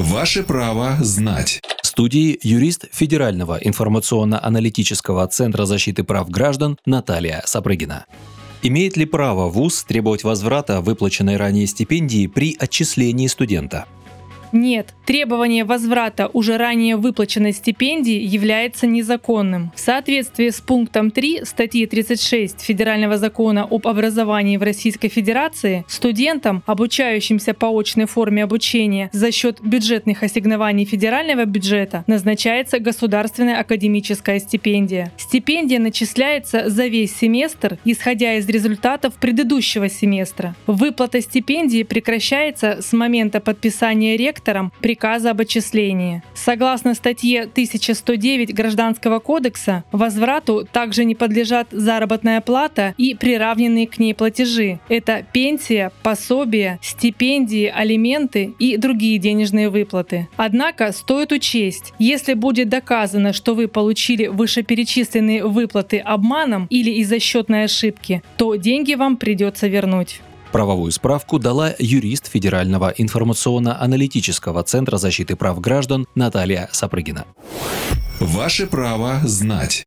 Ваше право знать. В студии юрист Федерального информационно-аналитического центра защиты прав граждан Наталья Сапрыгина. Имеет ли право ВУЗ требовать возврата выплаченной ранее стипендии при отчислении студента? Нет, требование возврата уже ранее выплаченной стипендии является незаконным. В соответствии с пунктом 3 статьи 36 Федерального закона об образовании в Российской Федерации, студентам, обучающимся по очной форме обучения за счет бюджетных ассигнований федерального бюджета, назначается государственная академическая стипендия. Стипендия начисляется за весь семестр, исходя из результатов предыдущего семестра. Выплата стипендии прекращается с момента подписания ректора инспектором приказа об отчислении. Согласно статье 1109 Гражданского кодекса, возврату также не подлежат заработная плата и приравненные к ней платежи. Это пенсия, пособие, стипендии, алименты и другие денежные выплаты. Однако стоит учесть, если будет доказано, что вы получили вышеперечисленные выплаты обманом или из-за счетной ошибки, то деньги вам придется вернуть. Правовую справку дала юрист Федерального информационно-аналитического центра защиты прав граждан Наталья Сапрыгина. Ваше право знать.